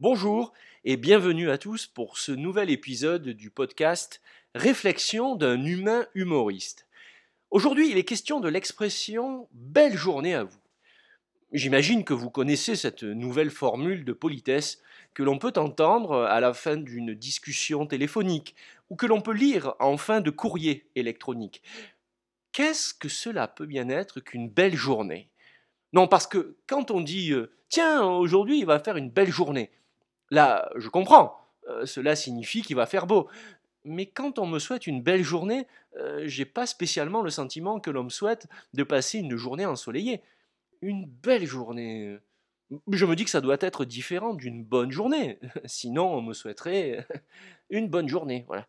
Bonjour et bienvenue à tous pour ce nouvel épisode du podcast Réflexion d'un humain humoriste. Aujourd'hui, il est question de l'expression belle journée à vous. J'imagine que vous connaissez cette nouvelle formule de politesse que l'on peut entendre à la fin d'une discussion téléphonique ou que l'on peut lire en fin de courrier électronique. Qu'est-ce que cela peut bien être qu'une belle journée? Non, parce que quand on dit euh, Tiens, aujourd'hui il va faire une belle journée, Là, je comprends. Euh, cela signifie qu'il va faire beau. Mais quand on me souhaite une belle journée, euh, j'ai pas spécialement le sentiment que l'on me souhaite de passer une journée ensoleillée. Une belle journée. Je me dis que ça doit être différent d'une bonne journée. Sinon, on me souhaiterait une bonne journée. Voilà.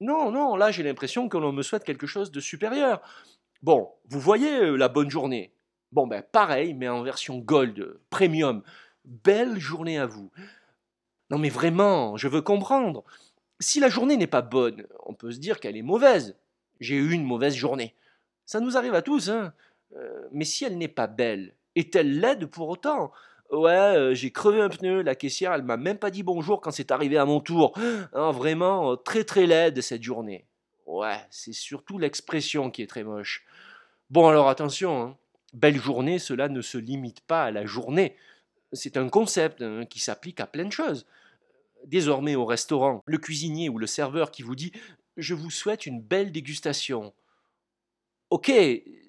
Non, non, là j'ai l'impression que l'on me souhaite quelque chose de supérieur. Bon, vous voyez euh, la bonne journée. Bon, ben pareil, mais en version gold, premium. Belle journée à vous. Non mais vraiment, je veux comprendre. Si la journée n'est pas bonne, on peut se dire qu'elle est mauvaise. J'ai eu une mauvaise journée. Ça nous arrive à tous, hein. Euh, mais si elle n'est pas belle, est-elle laide pour autant? Ouais, euh, j'ai crevé un pneu, la caissière, elle m'a même pas dit bonjour quand c'est arrivé à mon tour. Hein, vraiment, euh, très très laide cette journée. Ouais, c'est surtout l'expression qui est très moche. Bon alors attention, hein. belle journée, cela ne se limite pas à la journée. C'est un concept hein, qui s'applique à plein de choses désormais au restaurant, le cuisinier ou le serveur qui vous dit Je vous souhaite une belle dégustation. Ok,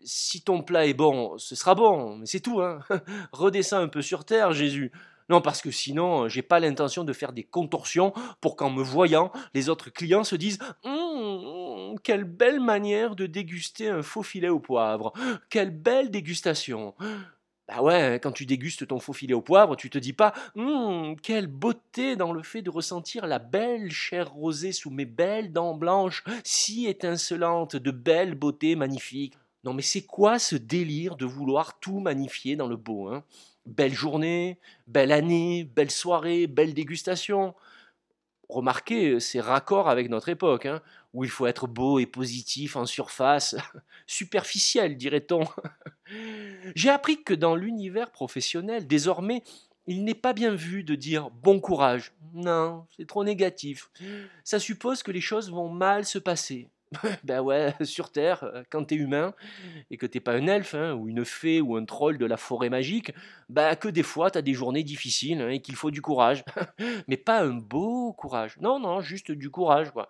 si ton plat est bon, ce sera bon, mais c'est tout, hein. Redescends un peu sur terre, Jésus. Non, parce que sinon, j'ai pas l'intention de faire des contorsions pour qu'en me voyant, les autres clients se disent hum, Quelle belle manière de déguster un faux filet au poivre Quelle belle dégustation bah ouais, quand tu dégustes ton faux filet au poivre, tu te dis pas hum, quelle beauté dans le fait de ressentir la belle chair rosée sous mes belles dents blanches, si étincelantes, de belle beauté magnifique. Non mais c'est quoi ce délire de vouloir tout magnifier dans le beau hein? Belle journée, belle année, belle soirée, belle dégustation. Remarquez, c'est raccord avec notre époque, hein, où il faut être beau et positif en surface, superficiel, dirait-on. J'ai appris que dans l'univers professionnel, désormais, il n'est pas bien vu de dire bon courage. Non, c'est trop négatif. Ça suppose que les choses vont mal se passer. ben ouais, sur Terre, euh, quand t'es humain, et que t'es pas un elfe, hein, ou une fée, ou un troll de la forêt magique, ben que des fois t'as des journées difficiles, hein, et qu'il faut du courage. Mais pas un beau courage. Non, non, juste du courage, quoi.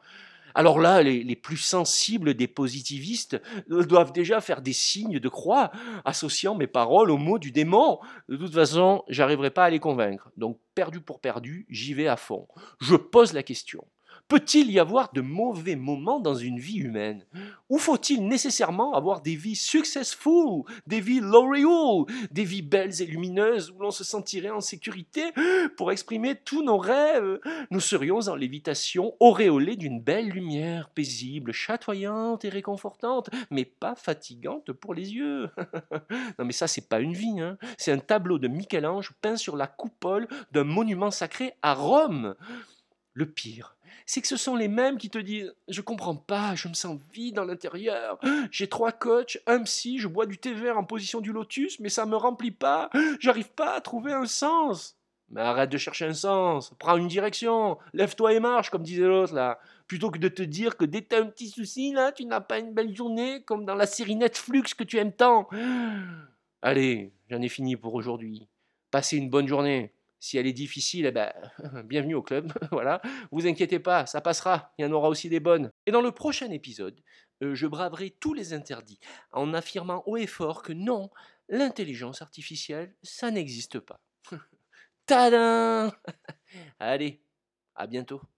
Alors là, les, plus sensibles des positivistes euh, doivent déjà faire des signes de croix, associant mes paroles aux mots du démon. De toute façon, j'arriverai pas à les convaincre. Donc, perdu pour perdu, j'y vais à fond. Je pose la question. Peut-il y avoir de mauvais moments dans une vie humaine? Ou faut-il nécessairement avoir des vies successful, des vies l'auréole, des vies belles et lumineuses où l'on se sentirait en sécurité? Pour exprimer tous nos rêves Nous serions en lévitation auréolés d'une belle lumière paisible, chatoyante et réconfortante, mais pas fatigante pour les yeux. non mais ça c'est pas une vie, hein. c'est un tableau de Michel-Ange peint sur la coupole d'un monument sacré à Rome. Le pire, c'est que ce sont les mêmes qui te disent Je comprends pas, je me sens vide dans l'intérieur, j'ai trois coachs, un psy, je bois du thé vert en position du lotus, mais ça me remplit pas, j'arrive pas à trouver un sens. Mais arrête de chercher un sens, prends une direction, lève-toi et marche, comme disait l'autre là. Plutôt que de te dire que dès que t'as un petit souci là, tu n'as pas une belle journée, comme dans la série Netflix que tu aimes tant. Allez, j'en ai fini pour aujourd'hui. Passez une bonne journée. Si elle est difficile, eh ben, bienvenue au club. voilà. Vous inquiétez pas, ça passera. Il y en aura aussi des bonnes. Et dans le prochain épisode, euh, je braverai tous les interdits en affirmant haut et fort que non, l'intelligence artificielle, ça n'existe pas. Tadam Allez, à bientôt.